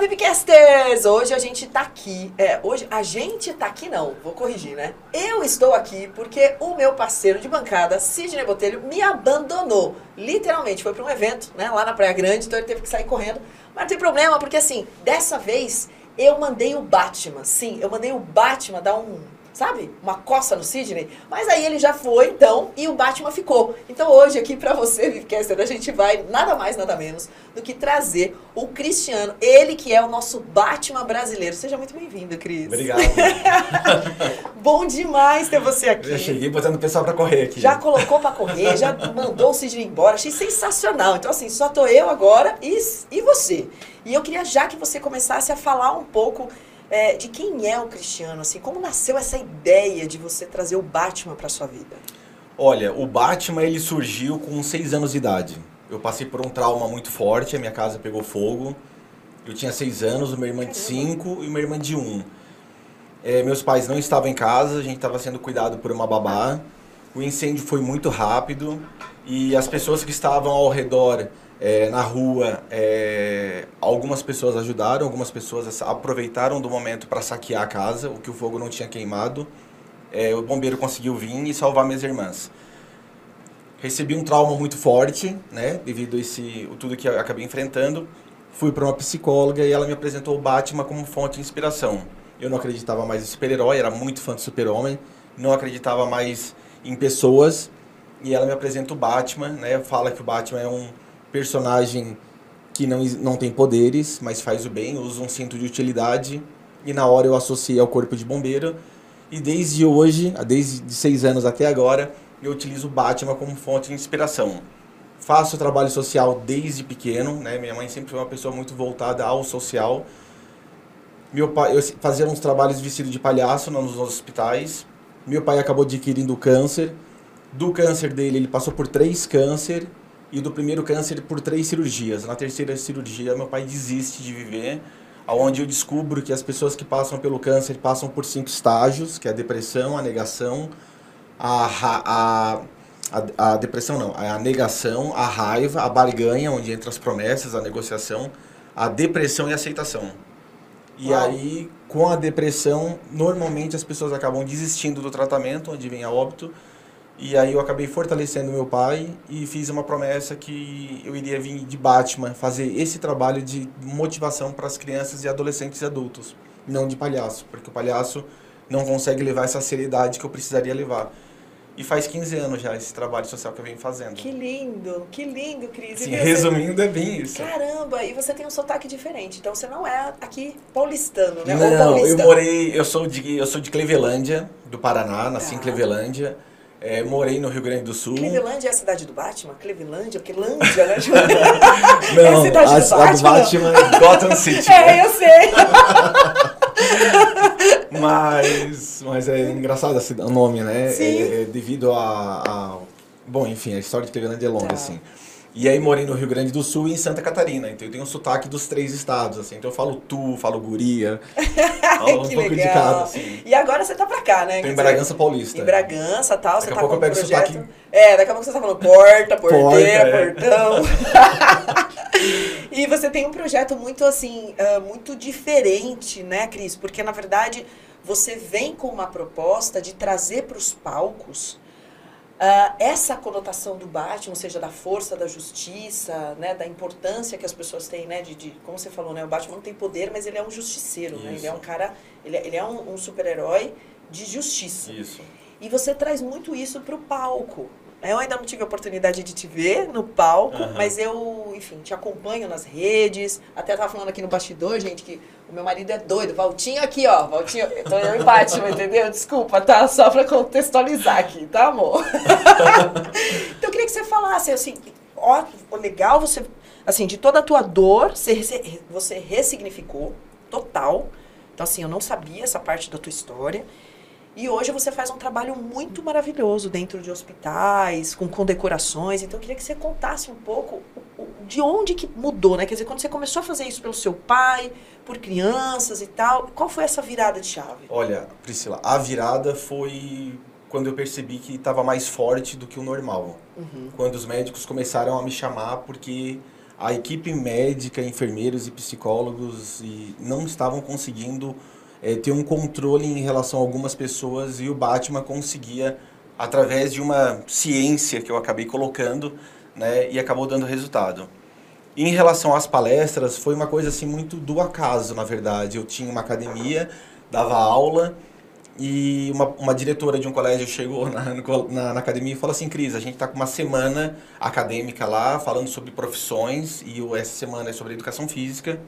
Vipcasters! Hoje a gente tá aqui. É, hoje a gente tá aqui não, vou corrigir, né? Eu estou aqui porque o meu parceiro de bancada, Sidney Botelho, me abandonou. Literalmente, foi para um evento, né, lá na Praia Grande, então ele teve que sair correndo. Mas não tem problema, porque assim, dessa vez eu mandei o Batman. Sim, eu mandei o Batman dar um sabe? Uma coça no Sidney. Mas aí ele já foi, então, e o Batman ficou. Então hoje aqui para você, Vivcaster, a gente vai nada mais, nada menos do que trazer o Cristiano, ele que é o nosso Batman brasileiro. Seja muito bem-vindo, Cris. Obrigado. Bom demais ter você aqui. Já cheguei botando o pessoal para correr aqui. Já colocou para correr, já mandou o Sidney embora. Achei sensacional. Então, assim, só tô eu agora e, e você. E eu queria já que você começasse a falar um pouco é, de quem é o Cristiano, assim, como nasceu essa ideia de você trazer o Batman para sua vida? Olha, o Batman ele surgiu com seis anos de idade. Eu passei por um trauma muito forte, a minha casa pegou fogo. Eu tinha seis anos, uma irmã de cinco e uma irmã de um. É, meus pais não estavam em casa, a gente estava sendo cuidado por uma babá. O incêndio foi muito rápido e as pessoas que estavam ao redor é, na rua, é, algumas pessoas ajudaram, algumas pessoas aproveitaram do momento para saquear a casa, o que o fogo não tinha queimado. É, o bombeiro conseguiu vir e salvar minhas irmãs. Recebi um trauma muito forte, né, devido a esse, tudo que acabei enfrentando. Fui para uma psicóloga e ela me apresentou o Batman como fonte de inspiração. Eu não acreditava mais em super-herói, era muito fã do super-homem, não acreditava mais em pessoas. E ela me apresenta o Batman, né, fala que o Batman é um personagem que não, não tem poderes, mas faz o bem, usa um cinto de utilidade. E na hora eu associei ao corpo de bombeiro. E desde hoje, desde seis anos até agora, eu utilizo o Batman como fonte de inspiração. Faço trabalho social desde pequeno, né? Minha mãe sempre foi uma pessoa muito voltada ao social. Meu pai, eu fazia uns trabalhos vestido de palhaço nos hospitais. Meu pai acabou adquirindo câncer. Do câncer dele, ele passou por três câncer e do primeiro câncer por três cirurgias. Na terceira cirurgia, meu pai desiste de viver, aonde eu descubro que as pessoas que passam pelo câncer passam por cinco estágios, que é a depressão, a negação, a, a, a, a depressão não, a negação, a raiva, a barganha, onde entra as promessas, a negociação, a depressão e a aceitação. E Uau. aí, com a depressão, normalmente as pessoas acabam desistindo do tratamento, onde vem a óbito, e aí eu acabei fortalecendo meu pai e fiz uma promessa que eu iria vir de Batman fazer esse trabalho de motivação para as crianças e adolescentes e adultos, não de palhaço, porque o palhaço não consegue levar essa seriedade que eu precisaria levar. E faz 15 anos já esse trabalho social que eu venho fazendo. Que lindo, que lindo, Cris. Sim, resumindo, é bem isso. Caramba, e você tem um sotaque diferente, então você não é aqui paulistano, né? Não, eu morei, eu sou de, eu sou de Clevelândia, do Paraná, nasci ah. em tá. Clevelândia. É, morei no Rio Grande do Sul. Cleveland é a cidade do Batman? Cleveland, porque Lândia, né? Não, é a cidade a, do Batman. Batman é Gotham City. É, eu sei. mas, mas é engraçado o nome, né? Sim. É, é devido a, a, Bom, enfim, a história de Cleveland é longa, tá. assim. E aí morei no Rio Grande do Sul e em Santa Catarina. Então eu tenho um sotaque dos três estados, assim. Então eu falo tu, falo guria. Falo um pouco legal. de cada, assim. E agora você tá pra cá, né? Tô em Bragança Paulista. Em Bragança tal. Daqui você a tá pouco eu pego projeto... sotaque. É, daqui a pouco você tá falando porta, porteira, porta, é. portão. e você tem um projeto muito assim, uh, muito diferente, né, Cris? Porque na verdade você vem com uma proposta de trazer para os palcos Uh, essa conotação do Batman, ou seja, da força, da justiça, né, da importância que as pessoas têm, né, de, de como você falou, né, o Batman não tem poder, mas ele é um justiceiro, né, ele é um cara, ele, é, ele é um, um super-herói de justiça. Isso. E você traz muito isso para o palco, eu ainda não tive a oportunidade de te ver no palco, uhum. mas eu, enfim, te acompanho nas redes. Até tava falando aqui no bastidor, gente, que o meu marido é doido. Valtinho aqui, ó. Valtinho. Então eu e Batman, entendeu? Desculpa, tá? Só pra contextualizar aqui, tá, amor? então eu queria que você falasse, assim, ó, legal você. Assim, de toda a tua dor, você, você ressignificou total. Então, assim, eu não sabia essa parte da tua história. E hoje você faz um trabalho muito maravilhoso dentro de hospitais, com condecorações. Então eu queria que você contasse um pouco de onde que mudou, né? Quer dizer, quando você começou a fazer isso pelo seu pai, por crianças e tal, qual foi essa virada de chave? Olha, Priscila, a virada foi quando eu percebi que estava mais forte do que o normal. Uhum. Quando os médicos começaram a me chamar porque a equipe médica, enfermeiros e psicólogos e não estavam conseguindo é, ter um controle em relação a algumas pessoas e o Batman conseguia através de uma ciência que eu acabei colocando, né, e acabou dando resultado. Em relação às palestras, foi uma coisa assim muito do acaso, na verdade. Eu tinha uma academia, dava aula e uma, uma diretora de um colégio chegou na, na, na academia e falou assim, Cris, a gente está com uma semana acadêmica lá, falando sobre profissões e essa semana é sobre educação física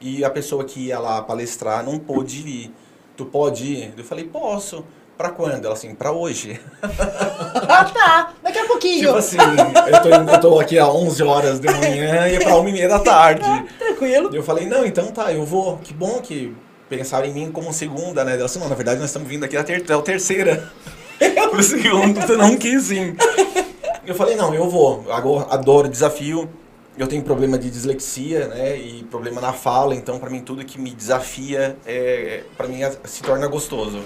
e a pessoa que ia lá palestrar não pôde ir. Tu pode ir? Eu falei, posso. Pra quando? Ela assim, pra hoje. ah, tá. Daqui a pouquinho. Tipo assim, eu tô, eu tô aqui às 11 horas da manhã e é pra 1 e meia da tarde. Ah, tranquilo. Eu falei, não, então tá, eu vou. Que bom que pensaram em mim como segunda, né? Ela assim, não, na verdade nós estamos vindo aqui a, ter, a terceira. Pro segundo, tu não quis ir. Eu falei, não, eu vou. Eu adoro desafio. Eu tenho problema de dislexia, né? E problema na fala, então para mim tudo que me desafia, é, para mim se torna gostoso.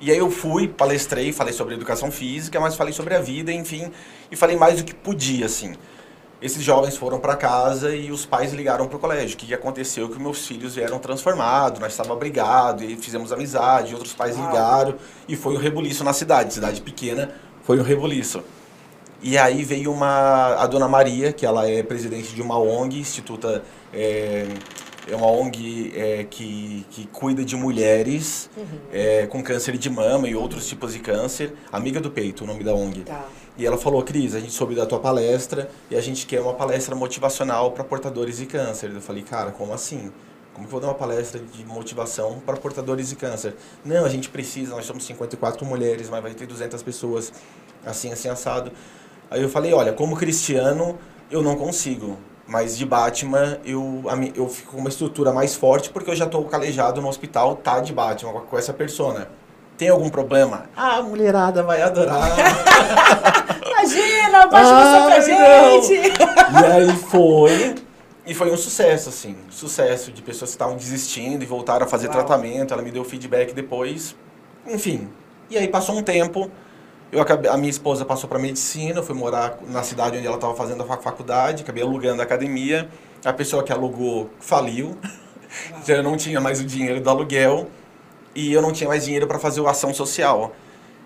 E aí eu fui, palestrei, falei sobre educação física, mas falei sobre a vida, enfim, e falei mais do que podia, assim. Esses jovens foram para casa e os pais ligaram para o colégio. O que, que aconteceu? Que meus filhos vieram transformados, nós estávamos brigados e fizemos amizade, outros pais ligaram e foi um rebuliço na cidade, cidade pequena, foi um rebuliço. E aí veio uma, a dona Maria, que ela é presidente de uma ONG, Instituta é, é uma ONG é, que, que cuida de mulheres uhum. é, com câncer de mama e outros tipos de câncer. Amiga do Peito, o nome da ONG. Tá. E ela falou, Cris, a gente soube da tua palestra e a gente quer uma palestra motivacional para portadores de câncer. Eu falei, cara, como assim? Como que eu vou dar uma palestra de motivação para portadores de câncer? Não, a gente precisa, nós somos 54 mulheres, mas vai ter 200 pessoas, assim, assim, assado. Aí eu falei, olha, como cristiano, eu não consigo mas de Batman eu, eu fico com uma estrutura mais forte porque eu já estou calejado no hospital, tá de Batman, com essa persona. Tem algum problema? Ah, a mulherada vai adorar. Imagina, baixa ah, pra gente! E aí foi. E foi um sucesso, assim. Sucesso de pessoas que estavam desistindo e voltaram a fazer Uau. tratamento. Ela me deu feedback depois. Enfim. E aí passou um tempo eu acabei, a minha esposa passou para medicina, eu fui morar na cidade onde ela estava fazendo a faculdade, acabei alugando a academia. A pessoa que alugou faliu, então eu não tinha mais o dinheiro do aluguel e eu não tinha mais dinheiro para fazer a ação social.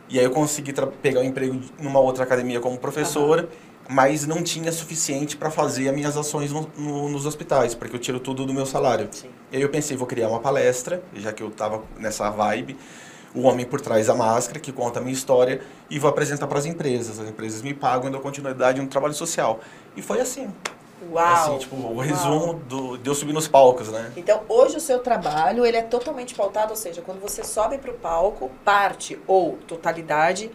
E aí eu consegui pegar um emprego numa outra academia como professora, uhum. mas não tinha suficiente para fazer as minhas ações no, no, nos hospitais, porque eu tiro tudo do meu salário. Sim. E aí eu pensei, vou criar uma palestra, já que eu estava nessa vibe o homem por trás da máscara, que conta a minha história, e vou apresentar para as empresas. As empresas me pagam e dou continuidade no trabalho social. E foi assim. Uau! Assim, tipo, o resumo do, de eu subir nos palcos, né? Então, hoje o seu trabalho, ele é totalmente pautado, ou seja, quando você sobe para o palco, parte ou totalidade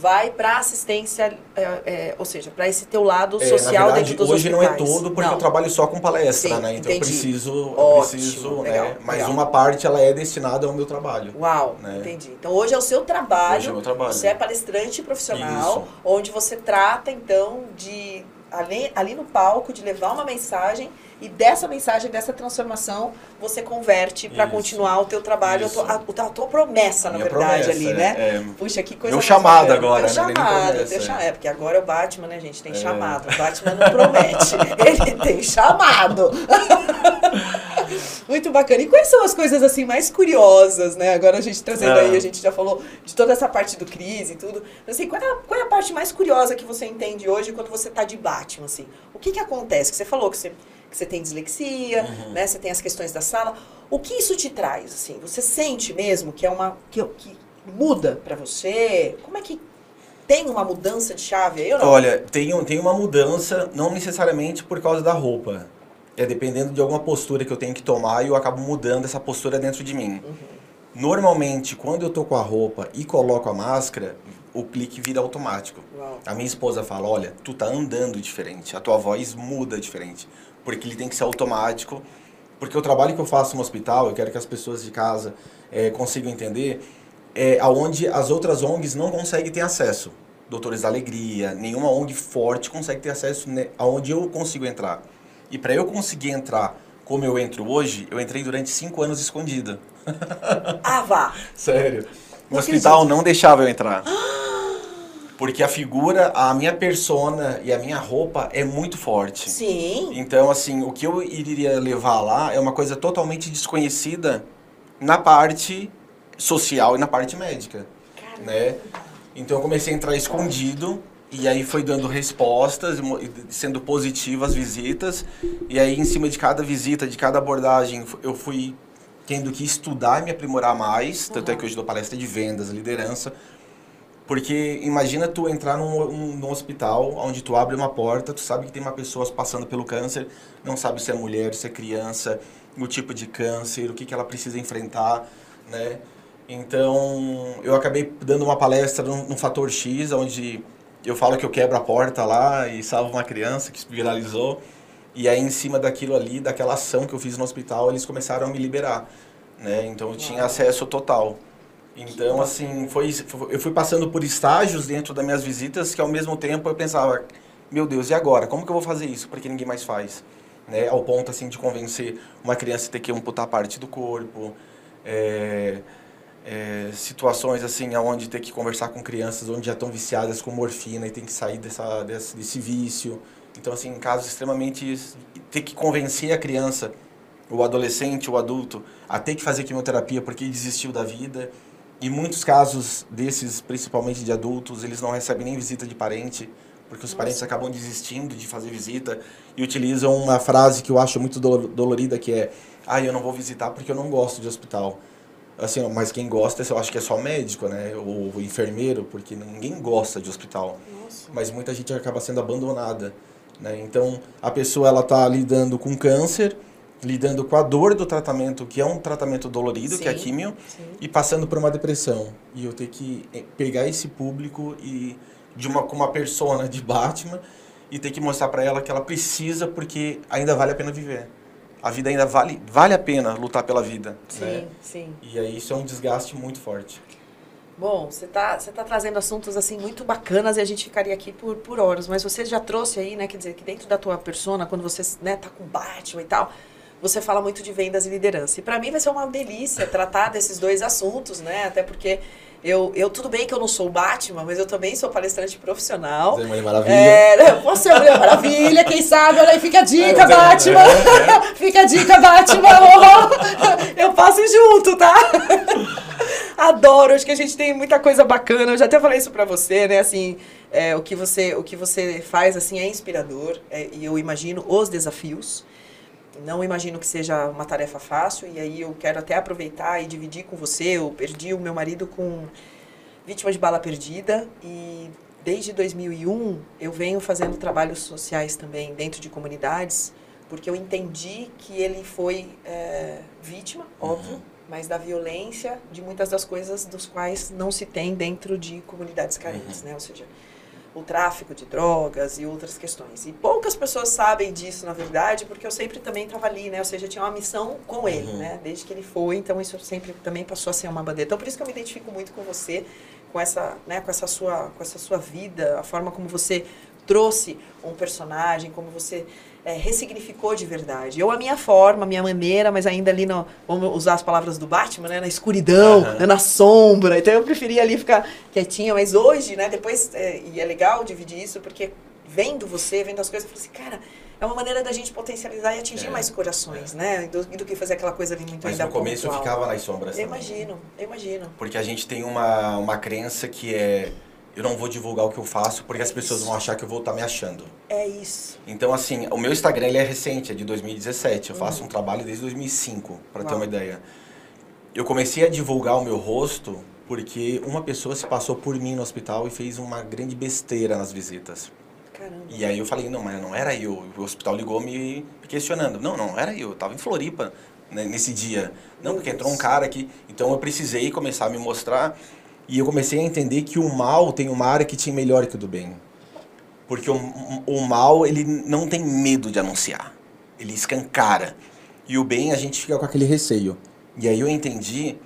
vai para assistência, é, é, ou seja, para esse teu lado é, social verdade, dentro dos hoje hospitais. não é todo, porque não. eu trabalho só com palestra, Sim, né? Então entendi. eu preciso, eu preciso, legal, né? Mas legal. uma parte ela é destinada ao meu trabalho. Uau, né? entendi. Então hoje é o seu trabalho. Hoje é o meu trabalho. Você é palestrante profissional, Isso. onde você trata então de ali, ali no palco de levar uma mensagem e dessa mensagem, dessa transformação, você converte para continuar o teu trabalho, a tua, a, a tua, promessa, na verdade, promessa, ali, né? É, Puxa, que coisa Meu chamado agora, Teu né? chamado, teu chamado. É. porque agora é o Batman, né, gente? Tem é. chamado. O Batman não promete. Ele tem chamado. Muito bacana. E quais são as coisas assim mais curiosas, né? Agora a gente trazendo aí, é. a gente já falou de toda essa parte do crise e tudo. Assim, qual é, a, qual é a parte mais curiosa que você entende hoje quando você está de Batman, assim? O que que acontece? Que você falou que você você tem dislexia, uhum. né? Você tem as questões da sala. O que isso te traz, assim? Você sente mesmo que é uma que, que muda para você? Como é que tem uma mudança de chave aí ou não? Olha, tem, tem uma mudança, não necessariamente por causa da roupa. É dependendo de alguma postura que eu tenho que tomar e eu acabo mudando essa postura dentro de mim. Uhum. Normalmente, quando eu tô com a roupa e coloco a máscara, o clique vira automático. Uau. A minha esposa fala, olha, tu tá andando diferente, a tua voz muda diferente porque ele tem que ser automático. Porque o trabalho que eu faço no hospital, eu quero que as pessoas de casa é, consigam entender, é aonde as outras ONGs não conseguem ter acesso. Doutores da Alegria, nenhuma ONG forte consegue ter acesso né, aonde eu consigo entrar. E para eu conseguir entrar como eu entro hoje, eu entrei durante cinco anos escondida. Ah, vá! Sério. O hospital não deixava eu entrar. Porque a figura, a minha persona e a minha roupa é muito forte. Sim. Então, assim, o que eu iria levar lá é uma coisa totalmente desconhecida na parte social e na parte médica, Caramba. né? Então eu comecei a entrar escondido e aí foi dando respostas, sendo positivas as visitas. E aí em cima de cada visita, de cada abordagem, eu fui tendo que estudar e me aprimorar mais. Tanto é que hoje dou palestra de vendas, liderança. Porque imagina tu entrar num, um- num hospital onde tu abre uma porta, tu sabe que tem uma pessoa passando pelo câncer, não sabe se é mulher, se é criança, o tipo de câncer, o que, que ela precisa enfrentar, né? Então, eu acabei dando uma palestra no, no Fator X, onde eu falo que eu quebro a porta lá e salvo uma criança que viralizou. E aí, em cima daquilo ali, daquela ação que eu fiz no hospital, eles começaram a me liberar, né? Então, eu tinha acesso total. Então, assim, foi, eu fui passando por estágios dentro das minhas visitas que, ao mesmo tempo, eu pensava, meu Deus, e agora? Como que eu vou fazer isso? Porque ninguém mais faz. Né? Ao ponto, assim, de convencer uma criança a ter que amputar parte do corpo. É, é, situações, assim, onde ter que conversar com crianças onde já estão viciadas com morfina e tem que sair dessa, desse, desse vício. Então, assim, casos extremamente... Ter que convencer a criança, o adolescente, o adulto, a ter que fazer quimioterapia porque desistiu da vida. E muitos casos desses, principalmente de adultos, eles não recebem nem visita de parente, porque os parentes acabam desistindo de fazer visita e utilizam uma frase que eu acho muito do- dolorida, que é ah, eu não vou visitar porque eu não gosto de hospital. Assim, mas quem gosta, eu acho que é só médico, né? Ou enfermeiro, porque ninguém gosta de hospital. Nossa. Mas muita gente acaba sendo abandonada, né? Então, a pessoa ela tá lidando com câncer, lidando com a dor do tratamento, que é um tratamento dolorido, que é a Sim. químio, Sim. e passando por uma depressão. E eu ter que eh, pegar esse público e de uma com uma persona de Batman e ter que mostrar para ela que ela precisa porque ainda vale a pena viver. A vida ainda vale vale a pena lutar pela vida, Sim, né? sim. E aí isso é um desgaste muito forte. Bom, você tá, você tá trazendo assuntos assim muito bacanas e a gente ficaria aqui por, por horas, mas você já trouxe aí, né, quer dizer, que dentro da tua persona, quando você, né, tá com Batman e tal, você fala muito de vendas e liderança. E para mim vai ser uma delícia tratar desses dois assuntos, né? Até porque eu, eu tudo bem que eu não sou o Batman, mas eu também sou palestrante profissional. Zé Mulher Maravilha. É, né, você é a Mulher Maravilha, quem sabe, olha aí, fica a dica, É, Batman. é, Fica a dica, Batman. Eu passo junto, tá? Adoro, acho que a gente tem muita coisa bacana. Eu já até falei isso pra você, né? Assim, é, o, que você, o que você faz assim é inspirador. é, e eu imagino os desafios. Não imagino que seja uma tarefa fácil. E aí eu quero até aproveitar e dividir com você. Eu perdi o meu marido com vítima de bala perdida. E desde 2001 eu venho fazendo trabalhos sociais também dentro de comunidades. Porque eu entendi que ele foi é, vítima, óbvio, mas da violência de muitas das coisas dos quais não se tem dentro de comunidades carentes, né? Ou seja, o tráfico de drogas e outras questões. E poucas pessoas sabem disso, na verdade, porque eu sempre também estava ali, né? Ou seja, eu tinha uma missão com ele, Uhum. né? Desde que ele foi, então isso sempre também passou a ser uma bandeira. Então por isso que eu me identifico muito com você, com essa, né, com essa sua, com essa sua vida, a forma como você trouxe um personagem, como você é, ressignificou de verdade. Eu a minha forma, a minha maneira, mas ainda ali no, vamos usar as palavras do Batman, né, na escuridão, né, na sombra. Então eu preferia ali ficar quietinha, mas hoje, né, depois é, e é legal dividir isso porque vendo você, vendo as coisas, eu falei assim, cara, é uma maneira da gente potencializar e atingir É, mais corações, né, do, do que fazer aquela coisa ali muito Mas ainda no começo eu pontual. ficava nas sombras Eu também. imagino, eu imagino. Porque a gente tem uma, uma crença que é eu não vou divulgar o que eu faço porque as pessoas vão achar que eu vou estar me achando. É isso. Então, assim, o meu Instagram ele é recente, é de 2017. Eu faço um trabalho desde 2005, para ter uma ideia. Eu comecei a divulgar o meu rosto porque uma pessoa se passou por mim no hospital e fez uma grande besteira nas visitas. Caramba. E aí eu falei, não, mas não era eu. O hospital ligou me questionando. Não, não era eu. Eu tava em Floripa né, nesse dia. Não, porque entrou um cara aqui. Então eu precisei começar a me mostrar. E eu comecei a entender que o mal tem uma tinha melhor que o do bem. Porque o, o mal, ele não tem medo de anunciar. Ele escancara. E o bem, a gente fica com aquele receio. E aí eu entendi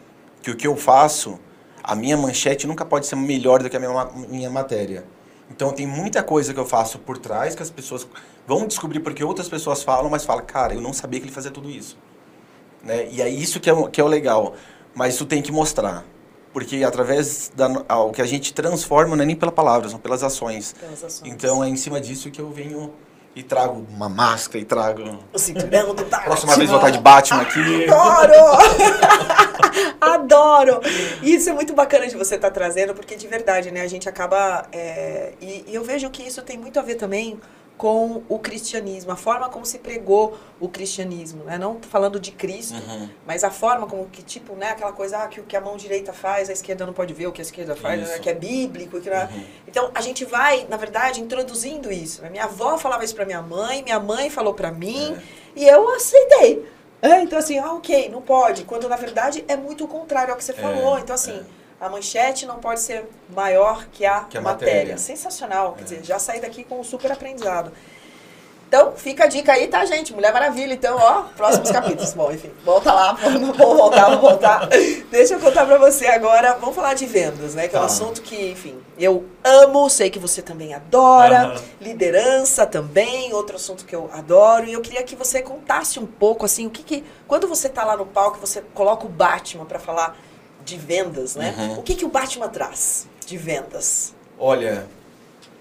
que o que eu faço, a minha manchete nunca pode ser melhor do que a minha, minha matéria. Então tem muita coisa que eu faço por trás que as pessoas vão descobrir porque outras pessoas falam, mas falam, cara, eu não sabia que ele fazia tudo isso. Né? E é isso que é, que é o legal. Mas tu tem que mostrar. Porque através da o que a gente transforma não é nem pela palavra, são pelas ações. Pelas ações. Então é em cima disso que eu venho e trago uma máscara e trago. O cinturão do Batman. Próxima vez vou estar de Batman aqui. Adoro! Adoro! Isso é muito bacana de você estar trazendo, porque de verdade, né? A gente acaba. é, e, e eu vejo que isso tem muito a ver também com o cristianismo, a forma como se pregou o cristianismo, né? Não falando de Cristo, Uhum. mas a forma como que, tipo, né? Aquela coisa ah, que o que a mão direita faz, a esquerda não pode ver o que a esquerda faz, né, Isso. que é bíblico. Que, né? Uhum. Então, a gente vai, na verdade, introduzindo isso. Minha avó falava isso pra minha mãe, minha mãe falou pra mim, É. e eu aceitei. É, então, assim, ah, ok, não pode. Quando, na verdade, é muito o contrário ao que você falou. Então, assim, a manchete não pode ser maior que a, Que a matéria. matéria. Sensacional. Quer É. dizer, já saí daqui com um super aprendizado. Então, fica a dica aí, tá, gente? Mulher Maravilha. Então, ó, próximos capítulos. Bom, enfim, volta lá, vamos voltar, vamos voltar. Deixa eu contar pra você agora. Vamos falar de vendas, né? Que é um Tá. assunto que, enfim, eu amo, sei que você também adora. Liderança também, outro assunto que eu adoro. E eu queria que você contasse um pouco, assim, o que que... Quando você tá lá no palco, você coloca o Batman pra falar de vendas, né? Uhum. O que que o Batman traz de vendas? Olha,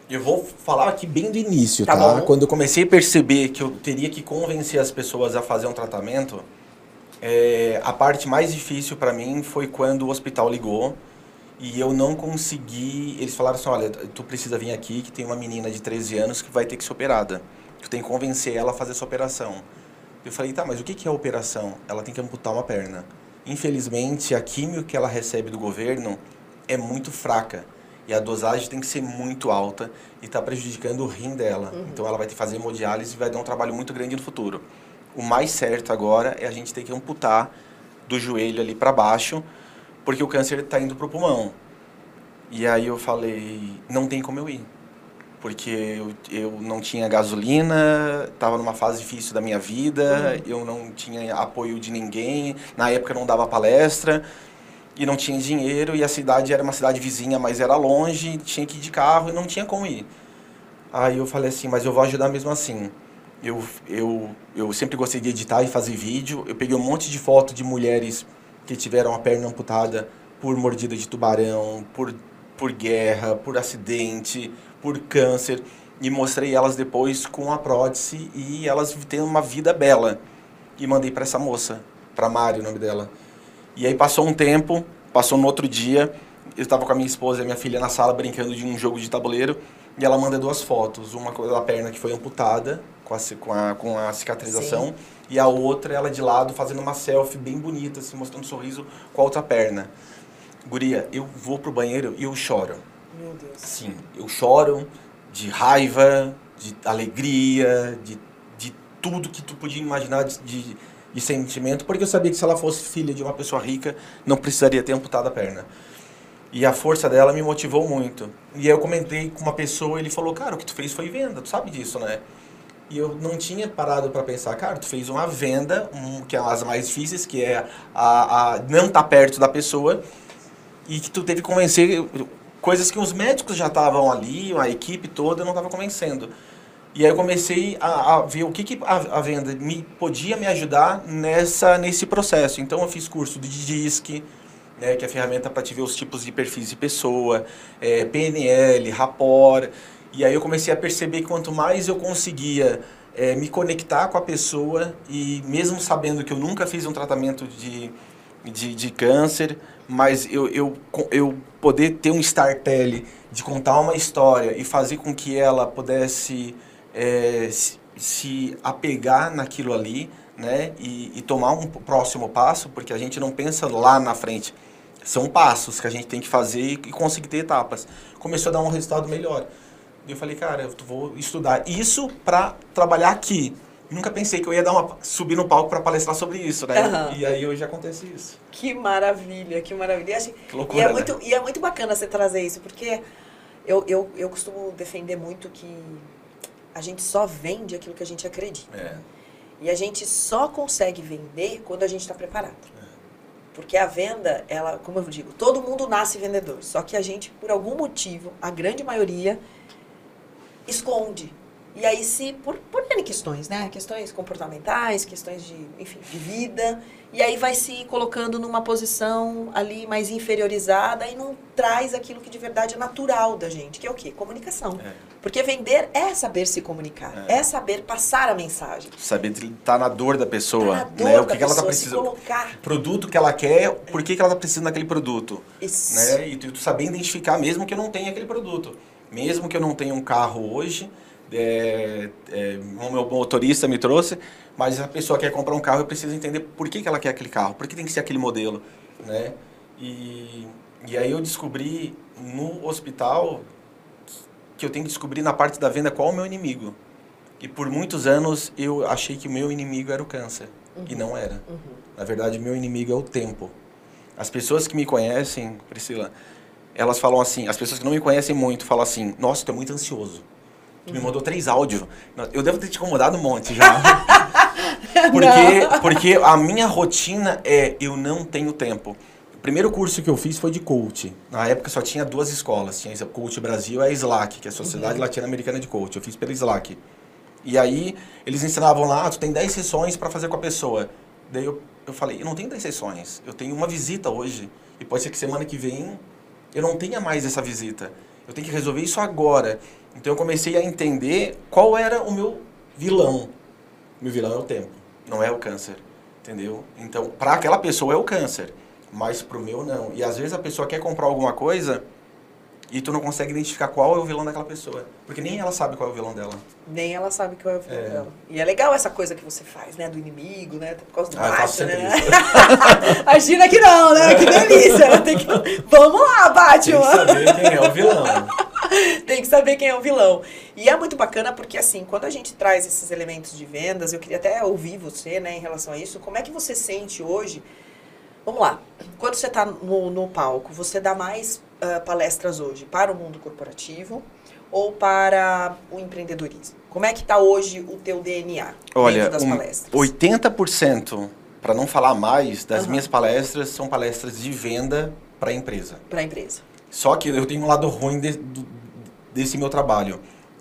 eu vou falar aqui bem do início, Tá tá? Quando eu comecei a perceber que eu teria que convencer as pessoas a fazer um tratamento, é, a parte mais difícil para mim foi quando o hospital ligou e eu não consegui. Eles falaram assim: olha, tu precisa vir aqui que tem uma menina de 13 anos que vai ter que ser operada. Tu tem que convencer ela a fazer essa operação. Eu falei: tá, mas o que que é a operação? Ela tem que amputar uma perna. Infelizmente, a químio que ela recebe do governo é muito fraca. E a dosagem tem que ser muito alta e está prejudicando o rim dela. Então ela vai ter que fazer hemodiálise e vai dar um trabalho muito grande no futuro. O mais certo agora é a gente ter que amputar do joelho ali para baixo, porque o câncer está indo pro pulmão. E aí eu falei, não tem como eu ir. Porque eu, eu não tinha gasolina, estava numa fase difícil da minha vida, eu não tinha apoio de ninguém, na época não dava palestra e não tinha dinheiro e a cidade era uma cidade vizinha, mas era longe, tinha que ir de carro e não tinha como ir. Aí eu falei assim, mas eu vou ajudar mesmo assim. Eu, eu, eu sempre gostei de editar e fazer vídeo. Eu peguei um monte de foto de mulheres que tiveram a perna amputada por mordida de tubarão, por, por guerra, por acidente, por câncer. E mostrei elas depois com a prótese e elas tendo uma vida bela. E mandei para essa moça, para Mari, o nome dela. E aí passou um tempo, passou no outro dia, eu estava com a minha esposa e a minha filha na sala brincando de um jogo de tabuleiro e ela manda duas fotos, uma com a perna que foi amputada com a, com a, com a cicatrização e a outra ela de lado fazendo uma selfie bem bonita, assim, mostrando um sorriso com a outra perna. Guria, eu vou pro banheiro e eu choro. Meu Deus. Sim, eu choro de raiva, de alegria, de, de tudo que tu podia imaginar de, de, de sentimento, porque eu sabia que se ela fosse filha de uma pessoa rica, não precisaria ter amputado a perna. E a força dela me motivou muito. E aí eu comentei com uma pessoa, ele falou, cara, o que tu fez foi venda, tu sabe disso, né? E eu não tinha parado para pensar, cara, tu fez uma venda, um, que é as mais difíceis, que é a, a não estar perto da pessoa, e que tu teve que convencer coisas que os médicos já estavam ali, a equipe toda não estava convencendo. E aí eu comecei a, a ver o que, que a, a venda me podia me ajudar nessa nesse processo. Então eu fiz curso de DISC, né, que é a ferramenta para te ver os tipos de perfis de pessoa, é, PNL, rapport. E aí eu comecei a perceber que quanto mais eu conseguia é, me conectar com a pessoa e mesmo sabendo que eu nunca fiz um tratamento de, de, de câncer, mas eu, eu, eu poder ter um storytelling de contar uma história e fazer com que ela pudesse é, se, apegar naquilo ali, né, e, e tomar um próximo passo, porque a gente não pensa lá na frente. São passos que a gente tem que fazer e conseguir ter etapas. Começou a dar um resultado melhor. E eu falei, cara, eu vou estudar isso para trabalhar aqui. Nunca pensei que eu ia dar uma, subir no palco para palestrar sobre isso, né? Aham. E aí hoje acontece isso. Que maravilha, que maravilha. E, assim, Que loucura, e, é né? muito, e é muito bacana você trazer isso, porque eu, eu, eu costumo defender muito que a gente só vende aquilo que a gente acredita. É. E a gente só consegue vender quando a gente está preparado. Porque a venda, ela, como eu digo, todo mundo nasce vendedor. Só que a gente, por algum motivo, a grande maioria, esconde. E aí se, por, por N questões, né? Questões comportamentais, questões de, enfim, de vida. E aí vai se colocando numa posição ali mais inferiorizada e não traz aquilo que de verdade é natural da gente, que é o quê? Comunicação. É. Porque vender é saber se comunicar, é, É. saber passar a mensagem. Saber estar na dor da pessoa, Tá na dor né? O da que, que ela tá se precisando. colocar. O produto que ela quer, por que, que ela tá precisando daquele produto. Isso. Né? E tu, tu saber identificar mesmo que eu não tenha aquele produto. Mesmo que eu não tenha um carro hoje, é, é, o meu motorista me trouxe, mas a pessoa quer comprar um carro, eu preciso entender por que, que ela quer aquele carro, por que tem que ser aquele modelo, né? E, e aí eu descobri no hospital que eu tenho que descobrir na parte da venda qual é o meu inimigo. E por muitos anos eu achei que o meu inimigo era o câncer. E não era. Uhum. Na verdade, meu inimigo é o tempo. As pessoas que me conhecem, Priscila, elas falam assim, as pessoas que não me conhecem muito falam assim, nossa, tu é muito ansioso. Tu me mandou três áudios. Eu devo ter te incomodado um monte já. porque, porque a minha rotina é, eu não tenho tempo. O primeiro curso que eu fiz foi de coach. Na época só tinha duas escolas. Tinha a Coach Brasil e a Slack, que é a Sociedade Latino-Americana de Coach. Eu fiz pela Slack. E aí, eles ensinavam lá, ah, tu tem 10 sessões para fazer com a pessoa. Daí eu, eu falei, eu não tenho 10 sessões, eu tenho uma visita hoje. E pode ser que semana que vem eu não tenha mais essa visita. Eu tenho que resolver isso agora. Então eu comecei a entender qual era o meu vilão. Meu vilão é o tempo, não é o câncer. Entendeu? Então, para aquela pessoa é o câncer, mas pro meu não. E às vezes a pessoa quer comprar alguma coisa e tu não consegue identificar qual é o vilão daquela pessoa. Porque nem ela sabe qual é o vilão dela. Nem ela sabe qual é o vilão É. dela. E é legal essa coisa que você faz, né? Do inimigo, né? Por causa do Ah, Batman, né? Imagina que não, né? Que delícia. Tem que... Vamos lá, Tem que Batman. saber quem é o vilão. Tem que saber quem é o vilão. E é muito bacana porque, assim, quando a gente traz esses elementos de vendas, eu queria até ouvir você, né, em relação a isso. Como é que você sente hoje? Vamos lá. Quando você está no, no palco, você dá mais ah, palestras hoje para o mundo corporativo ou para o empreendedorismo? Como é que está hoje o teu DNA Olha, dentro das um, palestras? 80%, para não falar mais, das Aham. minhas palestras são palestras de venda para a empresa. Para a empresa. Só que eu tenho um lado ruim de- desse meu trabalho.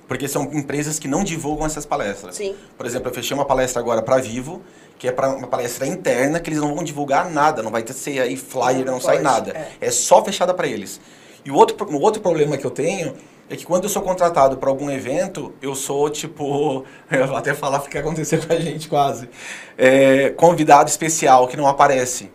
Porque são empresas que não divulgam essas palestras. Sim. Por exemplo, eu fechei uma palestra agora para Vivo, que é para uma palestra interna, que eles não vão divulgar nada, não vai ter ser aí flyer, Não não, sai nada. é. É. só fechada para eles. E o outro, o outro problema que eu tenho é que quando eu sou contratado para algum evento, eu sou tipo. Eu vou até falar o que aconteceu com a gente quase. É, convidado especial que não aparece.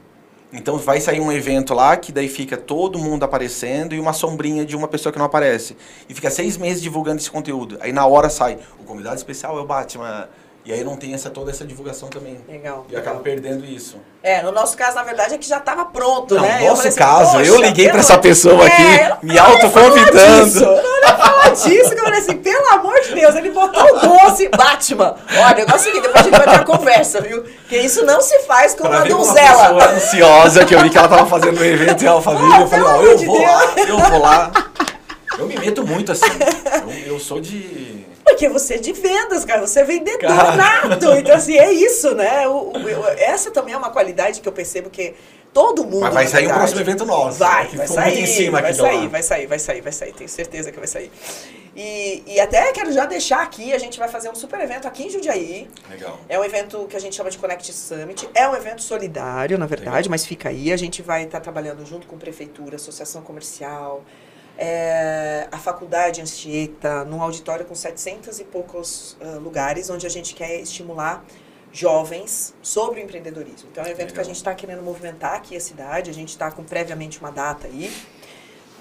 Então vai sair um evento lá que daí fica todo mundo aparecendo e uma sombrinha de uma pessoa que não aparece. E fica seis meses divulgando esse conteúdo. Aí na hora sai, o convidado especial é o Batman. E aí não tem essa, toda essa divulgação também. Legal. E eu acabo perdendo isso. É, no nosso caso, na verdade, é que já estava pronto, Não, né? no Eu nosso assim, caso, eu "Poxa, liguei pra pelo- essa pessoa É, aqui, eu não me autoconvidando. Eu não ia falar disso, que eu falei assim, pelo amor de Deus, ele botou o doce, Batman. Olha, o negócio é o seguinte, depois a gente vai ter uma conversa, viu? Que isso não se faz com Pra uma uma donzela. pessoa ansiosa, que eu vi que ela tava fazendo um evento em Alphaville, eu falei, ó, amor eu vou Deus. lá, eu vou lá. Eu me meto muito assim. Eu, eu sou de... Porque você é de vendas, cara, você é vendedor Cara. nato. Então, assim, é isso, né? O- o- essa também é uma qualidade que eu percebo que todo mundo. Mas vai sair um próximo evento nosso. Vai, vai sair, em cima vai sair, vai sair, vai sair, vai sair, tenho certeza que vai sair. E, e até quero já deixar aqui, a gente vai fazer um super evento aqui em Jundiaí. Legal. É um evento que a gente chama de Connect Summit. É um evento solidário, na verdade, Legal. mas fica aí. A gente vai estar trabalhando junto com prefeitura, associação comercial, é, a faculdade Anchieta, num auditório com 700 e poucos ah, lugares, onde a gente quer estimular jovens sobre o empreendedorismo. Então é um evento que a Legal. gente está querendo movimentar aqui a cidade. A gente está com previamente uma data aí.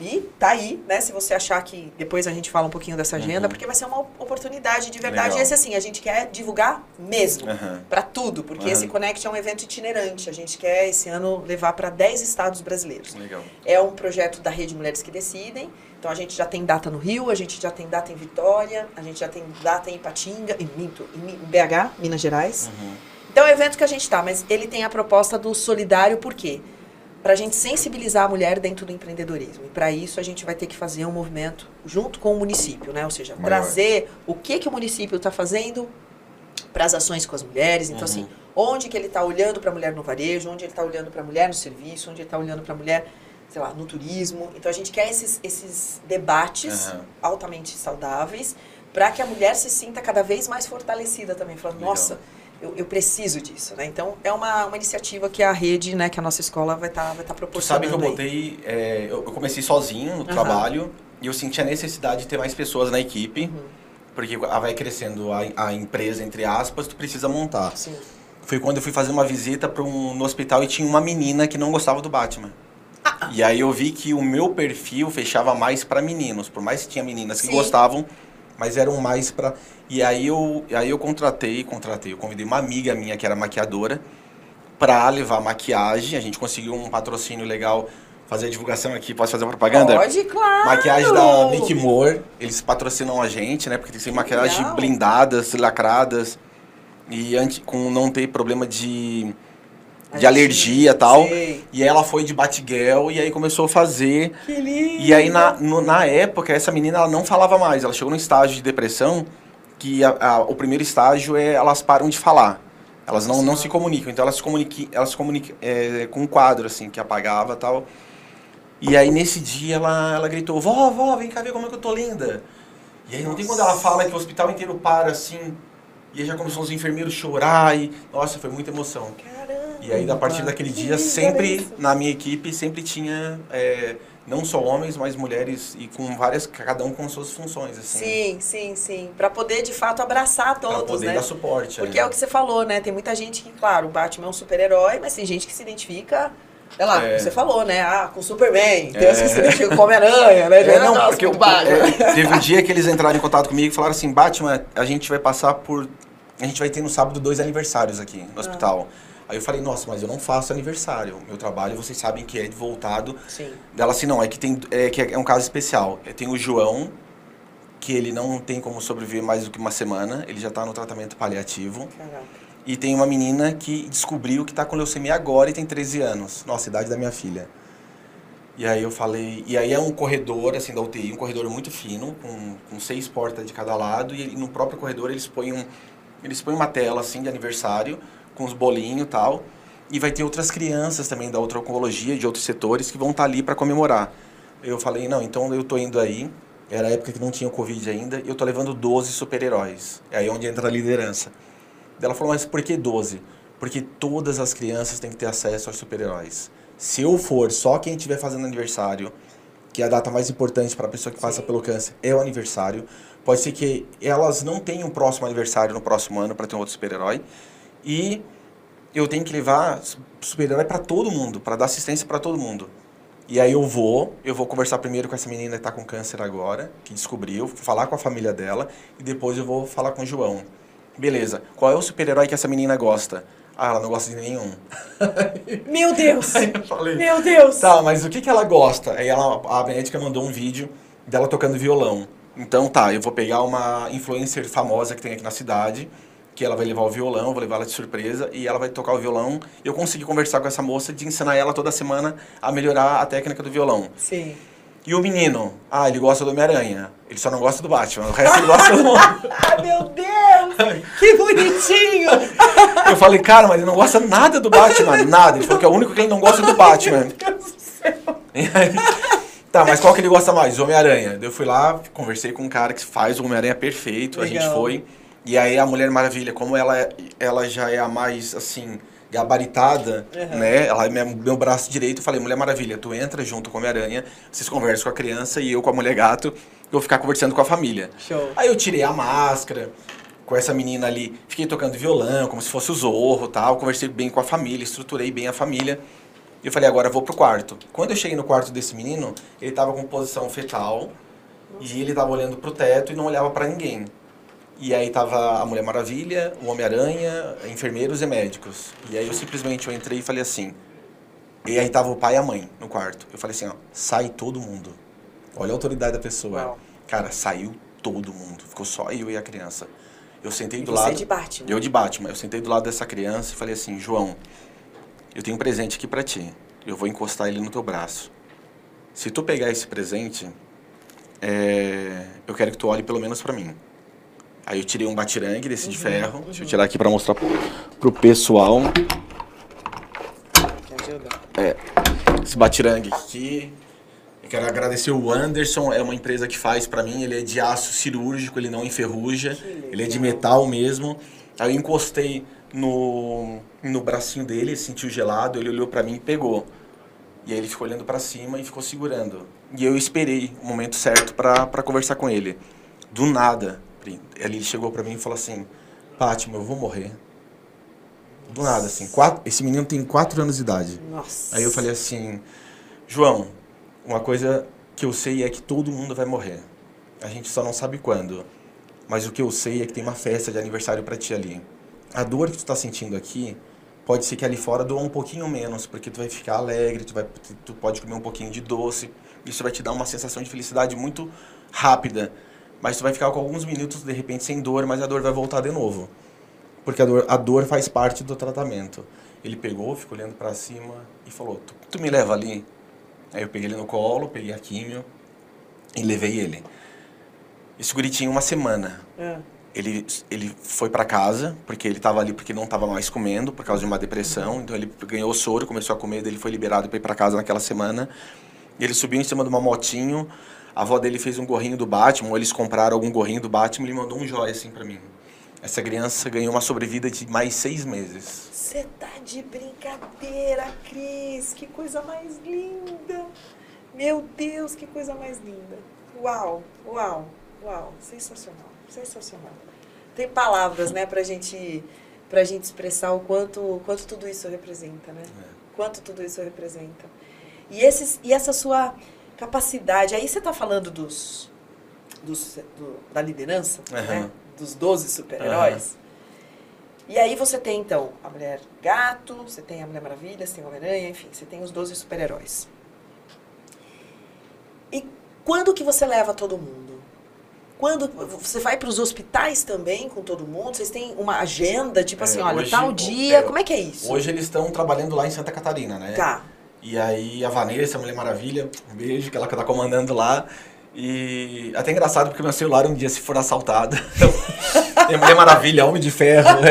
E tá aí, né? Se você achar que depois a gente fala um pouquinho dessa agenda, Uhum. porque vai ser uma oportunidade de verdade. Legal. Esse assim, a gente quer divulgar mesmo. Aham. Para tudo, porque Aham. esse Connect é um evento itinerante. A gente quer esse ano levar para 10 estados brasileiros. Legal. É um projeto da Rede Mulheres que Decidem. Então a gente já tem data no Rio, a gente já tem data em Vitória, a gente já tem data em Ipatinga, em, Minto, em BH, Minas Gerais. Uhum. Então é o evento que a gente está, mas ele tem a proposta do solidário, por quê? Para a gente sensibilizar a mulher dentro do empreendedorismo. E para isso a gente vai ter que fazer um movimento junto com o município, né? Ou seja, Maior. trazer o que, que o município está fazendo para as ações com as mulheres. Então, Uhum. assim, onde que ele está olhando para a mulher no varejo, onde ele está olhando para a mulher no serviço, onde ele está olhando para a mulher, sei lá, no turismo. Então a gente quer esses, esses debates Aham. altamente saudáveis para que a mulher se sinta cada vez mais fortalecida também. Falando, Legal. nossa, eu, eu preciso disso, né? Então, é uma, uma iniciativa que a rede, né, que a nossa escola vai estar vai tá Tu proporcionando sabe que eu botei. é, eu comecei sozinho no Aham. trabalho e eu senti a necessidade de ter mais pessoas na equipe. Uhum. Porque ah, vai crescendo a, a empresa, entre aspas, tu precisa montar. Sim. Foi quando eu fui fazer uma visita pra um, no hospital e tinha uma menina que não gostava do Batman. E aí eu vi que o meu perfil fechava mais pra meninos, por mais que tinha meninas que Sim. gostavam, mas eram mais pra. E aí eu, aí eu contratei, contratei, eu convidei uma amiga minha que era maquiadora pra levar maquiagem. A gente conseguiu um patrocínio legal, fazer a divulgação aqui, posso fazer propaganda? Pode, claro! Maquiagem da Make More, eles patrocinam a gente, né? Porque tem que ser maquiagem legal. blindadas, lacradas e anti, com não ter problema de, de Alergia, e tal. sei. E aí ela foi de Batgirl e aí começou a fazer. Que lindo! E aí na, no- na época essa menina ela não falava mais, ela chegou num estágio de depressão que a- a- o primeiro estágio é elas param de falar. Elas não, não se comunicam, então elas se comunicam, elas se comunicam é, com um quadro assim que apagava e tal. E aí nesse dia ela, ela gritou, vó, vó, vem cá ver como é que eu tô linda. E aí não tem quando ela fala que o hospital inteiro para assim, e aí já começou os enfermeiros a chorar e. Nossa, foi muita emoção. Caramba! E aí, a partir daquele Que dia, sempre, na minha equipe, sempre tinha é, não só homens, mas mulheres e com várias, cada um com suas funções, assim. Sim, sim, sim. Pra poder, de fato, abraçar Pra todos, poder né? dar suporte. Porque é o que você falou, né? Tem muita gente que, claro, o Batman é um super-herói, mas tem gente que se identifica, sei lá, É. você falou, né? Ah, com Superman. Tem É. que se identificam com Homem-Aranha, né? É, não, Nossa, porque muito eu- Batman. é, teve um dia que eles entraram em contato comigo e falaram assim, Batman, a gente vai passar por... A gente vai ter no sábado dois aniversários aqui Ah. no hospital. Aí eu falei, nossa, mas eu não faço aniversário. Meu trabalho, vocês sabem que é voltado Sim. Dela assim, não, é que tem é, que é um caso especial. Tem o João, que ele não tem como sobreviver mais do que uma semana, ele já está no tratamento paliativo. Caraca. E tem uma menina que descobriu que está com leucemia agora e tem 13 anos. Nossa, idade da minha filha. E aí eu falei, e aí é um corredor, assim, da UTI, um corredor muito fino, com, com seis portas de cada lado, e no próprio corredor eles põem, um, eles põem uma tela, assim, de aniversário, com os bolinhos e tal, e vai ter outras crianças também da outra oncologia, de outros setores, que vão estar ali para comemorar. Eu falei, não, então eu tô indo aí, era a época que não tinha o Covid ainda, e eu tô levando 12 super-heróis. É aí onde entra a liderança. Ela falou, mas por que 12? Porque todas as crianças têm que ter acesso aos super-heróis. Se eu for só quem estiver fazendo aniversário, que é a data mais importante para a pessoa que passa Sim. pelo câncer é o aniversário, pode ser que elas não tenham o próximo aniversário no próximo ano para ter um outro super-herói. E eu tenho que levar super-herói para todo mundo, para dar assistência para todo mundo. E aí eu vou, eu vou conversar primeiro com essa menina que tá com câncer agora, que descobriu, falar com a família dela, e depois eu vou falar com o João. Beleza, qual é o super-herói que essa menina gosta? Ah, ela não gosta de nenhum. Meu Deus! Falei, Meu Deus! tá, mas o que, que ela gosta? Aí ela, a médica mandou um vídeo dela tocando violão. Então tá, eu vou pegar uma influencer famosa que tem aqui na cidade, que ela vai levar o violão, vou levar ela de surpresa, e ela vai tocar o violão. Eu consegui conversar com essa moça de ensinar ela toda semana a melhorar a técnica do violão. Sim. E o menino? Ah, ele gosta do Homem-Aranha. Ele só não gosta do Batman. O resto ele gosta do Ah, meu Deus! Que bonitinho! Eu falei, cara, mas ele não gosta nada do Batman. Nada. Ele falou que é o único que ele não gosta do Batman. Meu Deus do céu! Aí, tá, mas qual que ele gosta mais? Homem-Aranha. Eu fui lá, conversei com um cara que faz o Homem-Aranha perfeito. A gente Legal. foi. E aí a Mulher Maravilha, como ela, é- ela já é a mais, assim, gabaritada, Uhum. né? Ela é meu, braço direito. Eu falei, Mulher Maravilha, tu entra junto com o Homem-Aranha, vocês conversam com a criança e eu com a Mulher Gato, eu vou ficar conversando com a família. Show. Aí eu tirei a máscara com essa menina ali, fiquei tocando violão, como se fosse o Zorro tal, conversei bem com a família, estruturei bem a família. E eu falei, agora eu vou pro quarto. Quando eu cheguei no quarto desse menino, ele tava com posição fetal e ele tava olhando pro teto e não olhava pra ninguém. E aí tava a Mulher Maravilha, o Homem-Aranha, enfermeiros e médicos. E aí eu simplesmente eu entrei e falei assim. E aí tava o pai e a mãe no quarto. Eu falei assim, ó, sai todo mundo. Olha a autoridade da pessoa. Uau. Cara, saiu todo mundo. Ficou só eu e a criança. Eu sentei do você lado. de Batman. Eu de Batman. Eu sentei do lado dessa criança e falei assim, João, eu tenho um presente aqui pra ti. Eu vou encostar ele no teu braço. Se tu pegar esse presente, é, eu quero que tu olhe pelo menos pra mim. Aí eu tirei um batirangue desse de ferro. Deixa eu tirar aqui pra mostrar pro, pro pessoal. Ajuda. Esse batirangue aqui. Quero agradecer o Anderson, é uma empresa que faz para mim, ele é de aço cirúrgico, ele não enferruja, ele é de metal mesmo. Aí eu encostei no, no bracinho dele, sentiu gelado, ele olhou para mim e pegou. E aí ele ficou olhando para cima e ficou segurando. E eu esperei o momento certo para conversar com ele. Do nada, ele chegou para mim e falou assim: Fátima, eu vou morrer. Do nada, assim. Quatro, esse menino tem quatro anos de idade. Nossa. Aí eu falei assim: João, uma coisa que eu sei é que todo mundo vai morrer. A gente só não sabe quando. Mas o que eu sei é que tem uma festa de aniversário para ti ali. A dor que tu tá sentindo aqui, pode ser que ali fora doa um pouquinho menos, porque tu vai ficar alegre, tu, vai, tu pode comer um pouquinho de doce. Isso vai te dar uma sensação de felicidade muito rápida. Mas tu vai ficar com alguns minutos, de repente, sem dor, mas a dor vai voltar de novo. Porque a dor, a dor faz parte do tratamento. Ele pegou, ficou olhando para cima e falou: tu, tu, me leva ali? Aí eu peguei ele no colo, peguei a químio e levei ele. Esse guri tinha uma semana. É. Ele, ele foi para casa, porque ele estava ali porque não estava mais comendo, por causa de uma depressão. Então ele ganhou soro, começou a comer, ele foi liberado para ir para casa naquela semana. Ele subiu em cima de uma motinho, a avó dele fez um gorrinho do Batman, ou eles compraram algum gorrinho do Batman e ele mandou um joia assim para mim. Essa criança ganhou uma sobrevida de mais seis meses. Você tá de brincadeira, Cris. Que coisa mais linda. Meu Deus, que coisa mais linda. Uau, uau, uau. Sensacional, sensacional. Tem palavras, né, pra gente, pra gente expressar o quanto, quanto tudo isso representa, né? É. Quanto tudo isso representa. E, esses, e essa sua capacidade, aí você está falando dos, dos do, da liderança, uhum. né? dos 12 super-heróis. Uhum. E aí você tem, então, a Mulher Gato, você tem a Mulher Maravilha, você tem o Homem-Aranha, enfim, você tem os 12 super-heróis. E quando que você leva todo mundo? Quando você vai para os hospitais também com todo mundo? Vocês têm uma agenda, tipo é, assim, olha, hoje, tal dia, é, como é que é isso? Hoje eles estão trabalhando lá em Santa Catarina, né? Tá. E aí a Vanessa, a Mulher Maravilha, um beijo, que ela que tá comandando lá. E até engraçado porque meu celular um dia se for assaltado. Tem Mulher Maravilha, Homem de Ferro, né?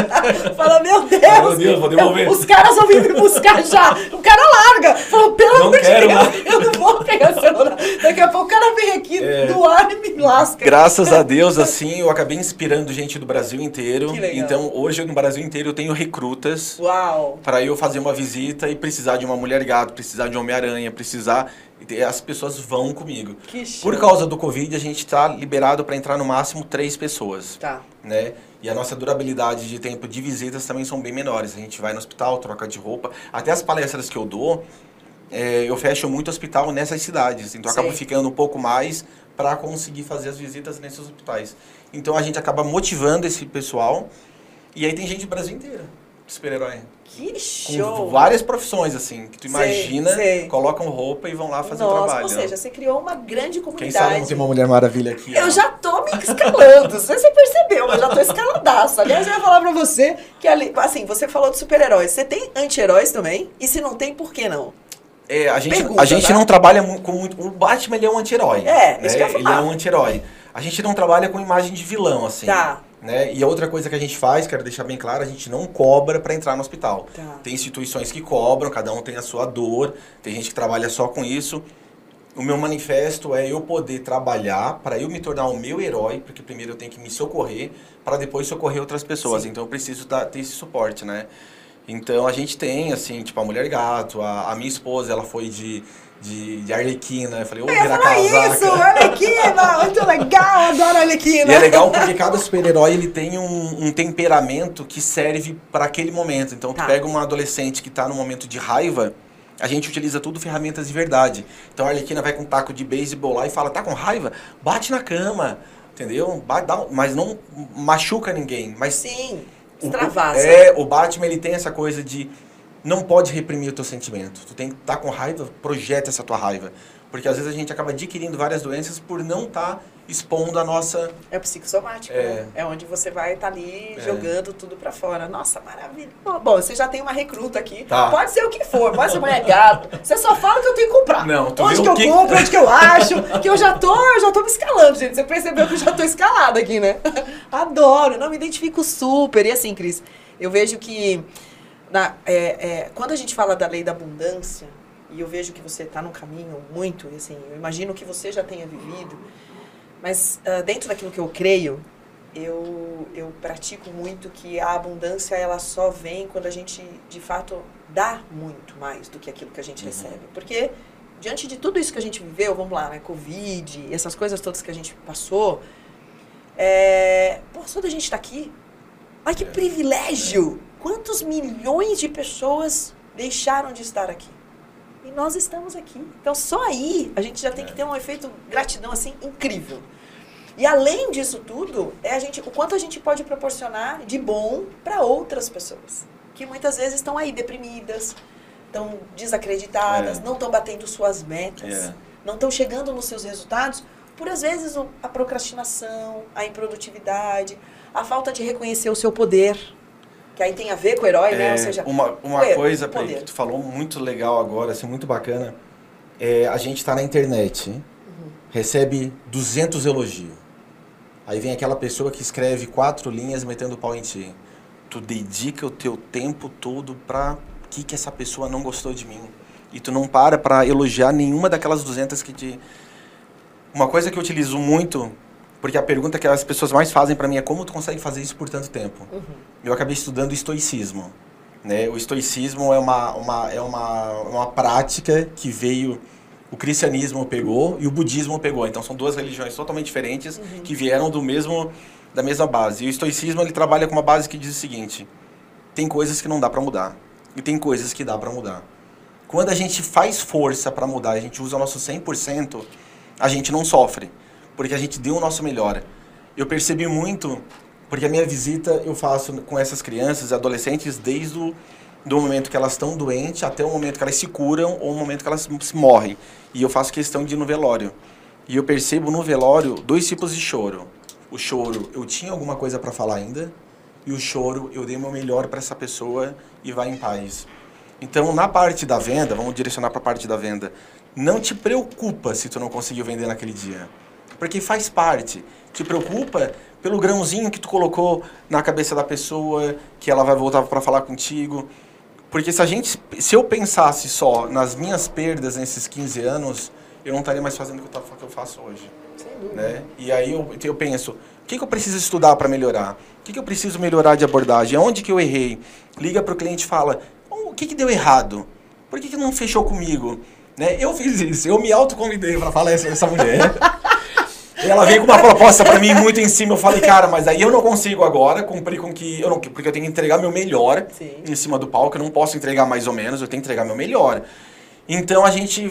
Fala, meu Deus! Meu Deus, vou devolver. Os caras vão vir me buscar já. O cara larga. Falou, pelo amor de Deus, eu não vou pegar o celular. Daqui a pouco o cara vem aqui é, do ar e me lasca. Graças a Deus, assim, eu acabei inspirando gente do Brasil inteiro. Que legal. Então, hoje no Brasil inteiro eu tenho recrutas. Uau! Para eu fazer uma visita e precisar de uma mulher gato, precisar de um Homem-Aranha, precisar as pessoas vão comigo. Que Por causa do Covid, a gente está liberado para entrar no máximo três pessoas. Tá. Né? E a nossa durabilidade de tempo de visitas também são bem menores. A gente vai no hospital, troca de roupa. Até as palestras que eu dou, é, eu fecho muito hospital nessas cidades. Então, acabo ficando um pouco mais para conseguir fazer as visitas nesses hospitais. Então, a gente acaba motivando esse pessoal. E aí tem gente do Brasil inteiro, super-herói. Que show! Com várias profissões, assim, que tu imagina, sei, sei. colocam roupa e vão lá fazer Nossa, o trabalho. Ou seja, você criou uma grande comunidade. Quem sabe não tem uma Mulher Maravilha aqui. Eu ó. já tô me escalando, não sei se você percebeu, mas já tô escaladaço. Aliás, eu ia falar pra você que, ali, assim, você falou de super-heróis. Você tem anti-heróis também? E se não tem, por que não? É, a gente, Pergunta, a gente tá? não trabalha com muito... O Batman, ele é um anti-herói. É, né? Ele é um anti-herói. A gente não trabalha com imagem de vilão, assim. Tá. Né? E a outra coisa que a gente faz, quero deixar bem claro, a gente não cobra para entrar no hospital. Tá. Tem instituições que cobram, cada um tem a sua dor, tem gente que trabalha só com isso. O meu manifesto é eu poder trabalhar para eu me tornar o meu herói, porque primeiro eu tenho que me socorrer, para depois socorrer outras pessoas. Sim. Então eu preciso dar, ter esse suporte, né? Então a gente tem, assim, tipo, a Mulher Gato, a, a minha esposa, ela foi de de, de Arlequina. Eu falei, ô, oh, vira casaca. isso, Arlequina, muito legal, adoro Arlequina. E é legal porque cada super-herói ele tem um, um, temperamento que serve para aquele momento. Então, tu tá. pega uma adolescente que tá no momento de raiva, a gente utiliza tudo ferramentas de verdade. Então, a Arlequina vai com um taco de beisebol lá e fala, tá com raiva? Bate na cama, entendeu? Bate, dá, mas não machuca ninguém. Mas Sim, extravasa. É, o Batman, ele tem essa coisa de não pode reprimir o teu sentimento. Tu tem que estar tá com raiva, projeta essa tua raiva. Porque às vezes a gente acaba adquirindo várias doenças por não estar tá expondo a nossa. É psicossomático, é, né? É onde você vai estar tá ali é. jogando tudo para fora. Nossa, maravilha. Bom, você já tem uma recruta aqui. Tá. Pode ser o que for, pode ser mulher gato. Você só fala que eu tenho que comprar. Não, tu onde que eu que... compro, onde que eu acho, que eu já tô, eu já tô me escalando, gente. Você percebeu que eu já tô escalada aqui, né? Adoro, não me identifico super. E assim, Cris, eu vejo que na, é, é, quando a gente fala da lei da abundância, e eu vejo que você está num caminho muito, assim, eu imagino que você já tenha vivido, mas uh, dentro daquilo que eu creio, eu, eu pratico muito que a abundância ela só vem quando a gente de fato dá muito mais do que aquilo que a gente uhum. recebe. Porque diante de tudo isso que a gente viveu, vamos lá, né, Covid, essas coisas todas que a gente passou, é, pô, só da gente estar tá aqui, ai que é. privilégio! Quantos milhões de pessoas deixaram de estar aqui? E nós estamos aqui. Então só aí a gente já tem que é. ter um efeito gratidão assim incrível. E além disso tudo, é a gente, o quanto a gente pode proporcionar de bom para outras pessoas, que muitas vezes estão aí deprimidas, estão desacreditadas, é. não estão batendo suas metas, é. não estão chegando nos seus resultados, por às vezes a procrastinação, a improdutividade, a falta de reconhecer o seu poder, que aí tem a ver com o herói, é, né? Ou seja, uma, uma coisa que tu falou muito legal agora, assim, muito bacana, é a gente está na internet, uhum. recebe 200 elogios. Aí vem aquela pessoa que escreve quatro linhas metendo pau em ti. Tu dedica o teu tempo todo pra que que essa pessoa não gostou de mim. E tu não para para elogiar nenhuma daquelas 200 que te... Uma coisa que eu utilizo muito, porque a pergunta que as pessoas mais fazem para mim é como tu consegue fazer isso por tanto tempo. Uhum. Eu acabei estudando estoicismo. Né? O estoicismo é uma, uma, é uma, uma prática que veio o cristianismo pegou e o budismo pegou. Então são duas religiões totalmente diferentes uhum. que vieram do mesmo da mesma base. E o estoicismo ele trabalha com uma base que diz o seguinte: tem coisas que não dá para mudar e tem coisas que dá para mudar. Quando a gente faz força para mudar, a gente usa o nosso 100%, a gente não sofre, porque a gente deu o nosso melhor. Eu percebi muito, porque a minha visita eu faço com essas crianças adolescentes desde o do momento que elas estão doentes até o momento que elas se curam ou o momento que elas morrem. E eu faço questão de ir no velório. E eu percebo no velório dois tipos de choro. O choro, eu tinha alguma coisa para falar ainda, e o choro, eu dei meu melhor para essa pessoa e vai em paz. Então, na parte da venda, vamos direcionar para a parte da venda. Não te preocupa se tu não conseguiu vender naquele dia, porque faz parte. Te preocupa pelo grãozinho que tu colocou na cabeça da pessoa, que ela vai voltar para falar contigo. Porque se a gente, se eu pensasse só nas minhas perdas nesses 15 anos, eu não estaria mais fazendo o que eu faço hoje. Né? E aí eu, eu penso, o que, que eu preciso estudar para melhorar? O que, que eu preciso melhorar de abordagem? Onde que eu errei? Liga para o cliente e fala, o que, que deu errado? Por que, que não fechou comigo? Né? Eu fiz isso, eu me autoconvidei para falar essa mulher. ela veio com uma proposta para mim muito em cima. Eu falei, cara, mas aí eu não consigo agora cumprir com que. Eu não, porque eu tenho que entregar meu melhor Sim. em cima do palco. Eu não posso entregar mais ou menos, eu tenho que entregar meu melhor. Então a gente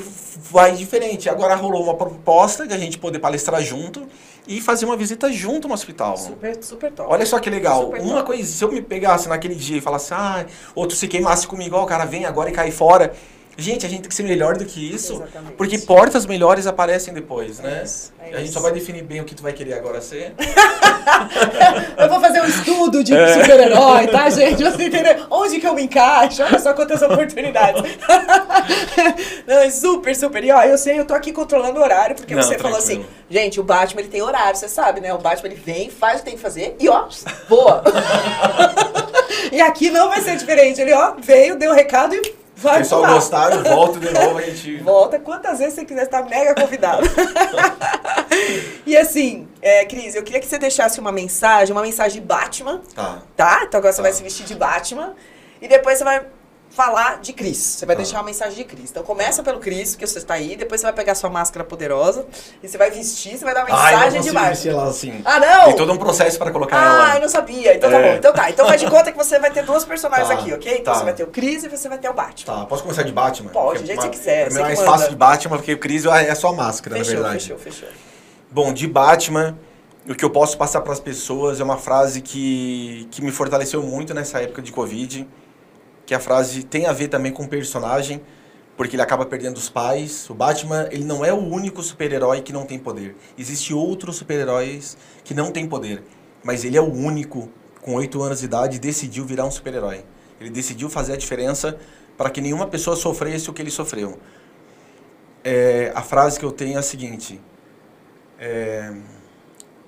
vai diferente. Agora rolou uma proposta de a gente poder palestrar junto e fazer uma visita junto no hospital. Super, super top. Olha só que legal. Super uma top. coisa, se eu me pegasse naquele dia e falasse, ah, ou tu se queimasse comigo, ó, o cara vem agora e cai fora. Gente, a gente tem que ser melhor do que isso, Exatamente. porque portas melhores aparecem depois, né? É isso, é a gente só vai definir bem o que tu vai querer agora ser. eu vou fazer um estudo de é. super-herói, tá, gente? Você entendeu? Onde que eu me encaixo? Olha só quantas oportunidades. Não, é super, super. E ó, eu sei, eu tô aqui controlando o horário, porque Não, você tranquilo. falou assim, gente, o Batman ele tem horário, você sabe, né? O Batman ele vem, faz o que tem que fazer e ó, voa. e aqui não vai ser diferente. Ele, ó, veio, deu o um recado e Vai pessoal pular. gostaram, volta de novo, a gente. Volta quantas vezes você quiser, estar mega convidado. e assim, é, Cris, eu queria que você deixasse uma mensagem, uma mensagem de Batman. Tá. Tá? Então agora você tá. vai se vestir de Batman. E depois você vai falar de Cris. Você vai ah. deixar uma mensagem de Cris. Então começa pelo Cris, que você está aí, depois você vai pegar sua máscara poderosa e você vai vestir, você vai dar uma mensagem de baixo. Ela assim. Ah, não! Tem todo um processo para colocar ah, ela. Ah, eu não sabia. Então tá é. tá bom. Então tá. Então faz de conta que você vai ter duas personagens tá. aqui, ok? Então tá. você vai ter o Cris e você vai ter o Batman. Tá, posso começar de Batman? Pode, do jeito que você quiser. É mais fácil de Batman, porque o Cris é só máscara, fechou, na verdade. Fechou, fechou. Bom, de Batman, o que eu posso passar para as pessoas é uma frase que, que me fortaleceu muito nessa época de Covid que a frase tem a ver também com o personagem, porque ele acaba perdendo os pais. O Batman, ele não é o único super-herói que não tem poder. Existem outros super-heróis que não têm poder, mas ele é o único com oito anos de idade decidiu virar um super-herói. Ele decidiu fazer a diferença para que nenhuma pessoa sofresse o que ele sofreu. É, a frase que eu tenho é a seguinte: é,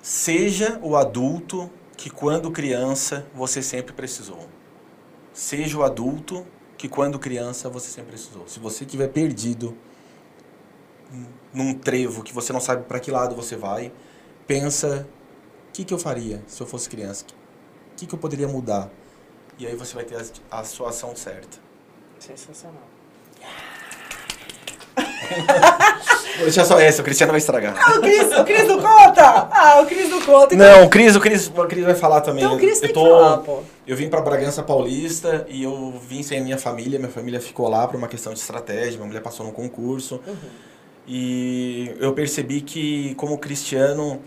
seja o adulto que quando criança você sempre precisou. Seja o adulto que quando criança você sempre precisou. Se você tiver perdido num trevo que você não sabe para que lado você vai, pensa o que, que eu faria se eu fosse criança? O que, que eu poderia mudar? E aí você vai ter a, a sua ação certa. Sensacional. Vou deixar só essa, o Cristiano vai estragar. Ah, o Cris, o Cris não conta? Ah, o Cris não conta. então- Não, o Cris, o Cris, o Cris vai falar também. Então o Cris eu tem tô, que falar, pô. Eu vim para Bragança Paulista e eu vim sem a minha família. Minha família ficou lá por uma questão de estratégia. Minha mulher passou no concurso. Uhum. E eu percebi que, como cristiano,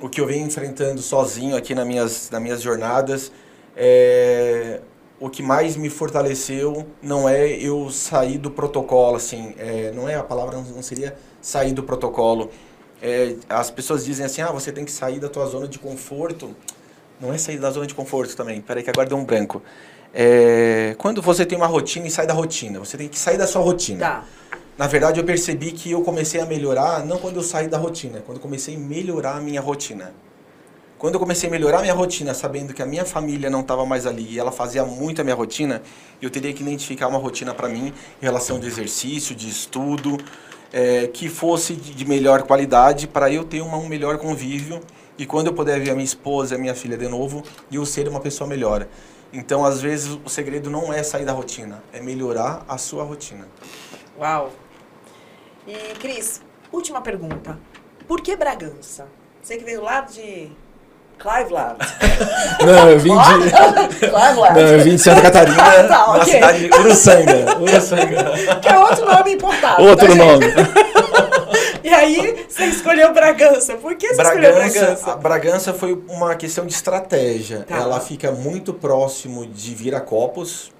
o que eu venho enfrentando sozinho aqui nas minhas, nas minhas jornadas, é, o que mais me fortaleceu não é eu sair do protocolo, assim, é, não é a palavra, não seria sair do protocolo. É, as pessoas dizem assim, ah, você tem que sair da tua zona de conforto. Não é sair da zona de conforto também. Peraí que agora deu um branco. É, quando você tem uma rotina e sai da rotina, você tem que sair da sua rotina. Tá. Na verdade, eu percebi que eu comecei a melhorar não quando eu saí da rotina, quando eu comecei a melhorar a minha rotina. Quando eu comecei a melhorar a minha rotina, sabendo que a minha família não estava mais ali e ela fazia muito a minha rotina, eu teria que identificar uma rotina para mim em relação de exercício, de estudo, é, que fosse de melhor qualidade para eu ter uma, um melhor convívio e quando eu puder ver a minha esposa e a minha filha de novo, eu ser uma pessoa melhor. Então, às vezes, o segredo não é sair da rotina, é melhorar a sua rotina. Uau. E, Cris, última pergunta. Por que Bragança? Você que veio lá de Cleveland. Não, eu vim Cleveland. Não, eu vim de Santa Catarina, Ah, tá, na ok. cidade de Uruçanga. Uruçanga. Que é outro nome importado. Outro tá, gente? nome. E aí, você escolheu Bragança. Por que você escolheu Bragança, Bragança? a Bragança foi uma questão de estratégia. Tá. Ela fica muito próximo de Viracopos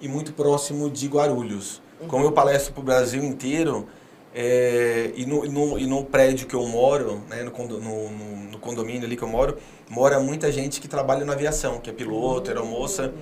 e muito próximo de Guarulhos. Uhum. Como eu palestro para o Brasil inteiro, é, e, no, no- e no prédio que eu moro, né, no, condo- no- no- condomínio ali que eu moro, mora muita gente que trabalha na aviação, que é piloto, aeromoça.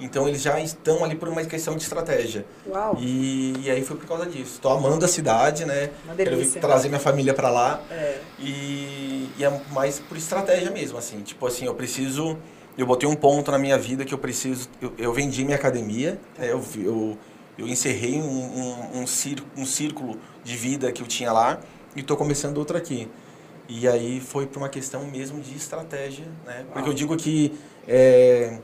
Então eles já estão ali por uma questão de estratégia. Uau. E, e aí foi por causa disso. Estou amando a cidade, né? Uma Quero delícia. trazer minha família para lá. É. E, e é mais por estratégia mesmo, assim. Tipo assim, eu preciso... Eu botei um ponto na minha vida que eu preciso... Eu, eu vendi minha academia, né, eu, eu, eu encerrei um, um, um, cir, um círculo de vida que eu tinha lá e estou começando outro aqui. E aí foi por uma questão mesmo de estratégia, né? Porque eu digo que é,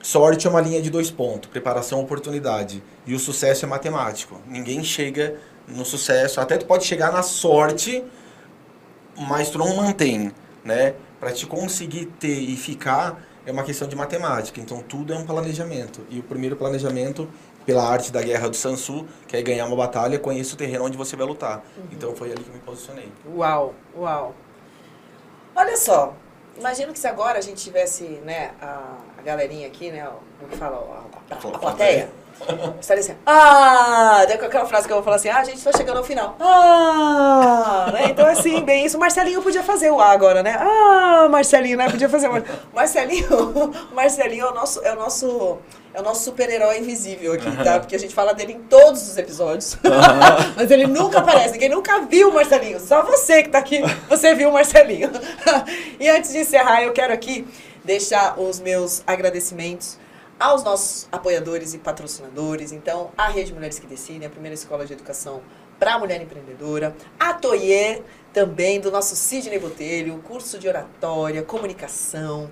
sorte é uma linha de dois pontos, preparação oportunidade. E o sucesso é matemático. Ninguém chega no sucesso, até tu pode chegar na sorte, mas tu não mantém, né? Para te conseguir ter e ficar é uma questão de matemática. Então tudo é um planejamento. E o primeiro planejamento pela arte da guerra do Sansu, que é ganhar uma batalha, conheça o terreno onde você vai lutar. Então foi ali que eu me posicionei. Uau, uau. Olha só, imagino que se agora a gente tivesse, né, a, a galerinha aqui, né, como que fala, a, a, a plateia, estaria assim, ah, daí com aquela frase que eu vou falar assim, ah, a gente está chegando ao final, ah, né, então assim, bem isso, o Marcelinho podia fazer o A agora, né, ah, Marcelinho, né, podia fazer o Mar- Marcelinho, Marcelinho é o nosso, é o nosso, é o nosso super-herói invisível aqui, tá, porque a gente fala dele em todos os episódios, mas ele nunca aparece, ninguém nunca viu o Marcelinho, só você que tá aqui, você viu o Marcelinho. e antes de encerrar, eu quero aqui deixar os meus agradecimentos aos nossos apoiadores e patrocinadores. Então, a Rede Mulheres que Decidem, a primeira escola de educação para a mulher empreendedora. A Toyer, também, do nosso Sidney Botelho, curso de oratória, comunicação.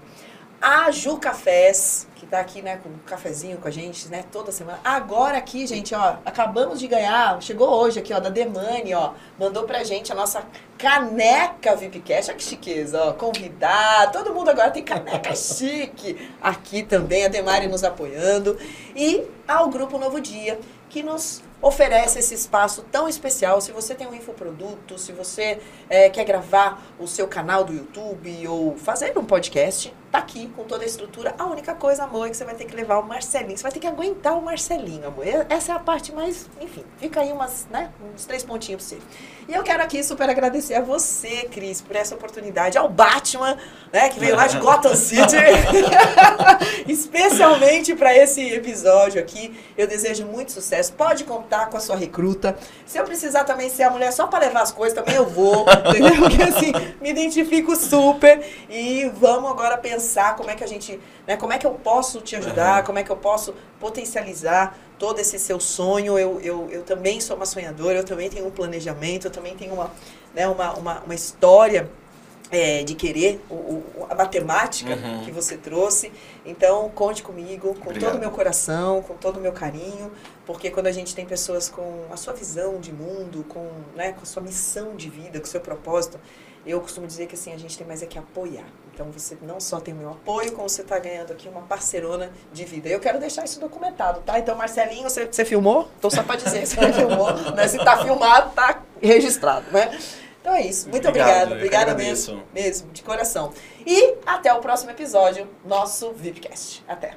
A Ju Cafés, que tá aqui, né, com um cafezinho com a gente, né, toda semana. Agora aqui, gente, ó, acabamos de ganhar, chegou hoje aqui, ó, da Demani, ó, mandou pra gente a nossa caneca VIPcast, olha que chiqueza, ó, convidar, todo mundo agora tem caneca chique aqui também, a Demari nos apoiando. E ao Grupo Novo Dia, que nos oferece esse espaço tão especial. Se você tem um infoproduto, se você eh, quer gravar o seu canal do YouTube ou fazer um podcast, tá aqui com toda a estrutura. A única coisa, amor, é que você vai ter que levar o Marcelinho. Você vai ter que aguentar o Marcelinho, amor. Essa é a parte mais, enfim, fica aí umas, né, uns três pontinhos pra você. E eu quero aqui super agradecer a você, Cris, por essa oportunidade, ao Batman, né, que veio lá de Gotham City, especialmente para esse episódio aqui. Eu desejo muito sucesso. Pode contar com a sua recruta. Se eu precisar também ser a mulher só para levar as coisas, também eu vou, entendeu? Porque assim, me identifico super e vamos agora pensar pensar como é que a gente, né, como é que eu posso te ajudar, Uhum. como é que eu posso potencializar todo esse seu sonho. Eu, eu, eu também sou uma sonhadora, eu também tenho um planejamento, eu também tenho uma, né, uma, uma, uma história é, de querer, o, o- a matemática Uhum. que você trouxe. Então, conte comigo, com Obrigado. todo o meu coração, com todo o meu carinho, porque quando a gente tem pessoas com a sua visão de mundo, com, né, com a sua missão de vida, com o seu propósito, eu costumo dizer que assim, a gente tem mais é que apoiar. Então, você não só tem o meu apoio, como você está ganhando aqui uma parcerona de vida. Eu quero deixar isso documentado, tá? Então, Marcelinho, você, você filmou? Então, só para dizer, você filmou, né? Se tá filmado, tá registrado, né? Então é isso. Muito Obrigado, obrigada. mesmo, mesmo, de coração. E até o próximo episódio, nosso VIPcast. Até.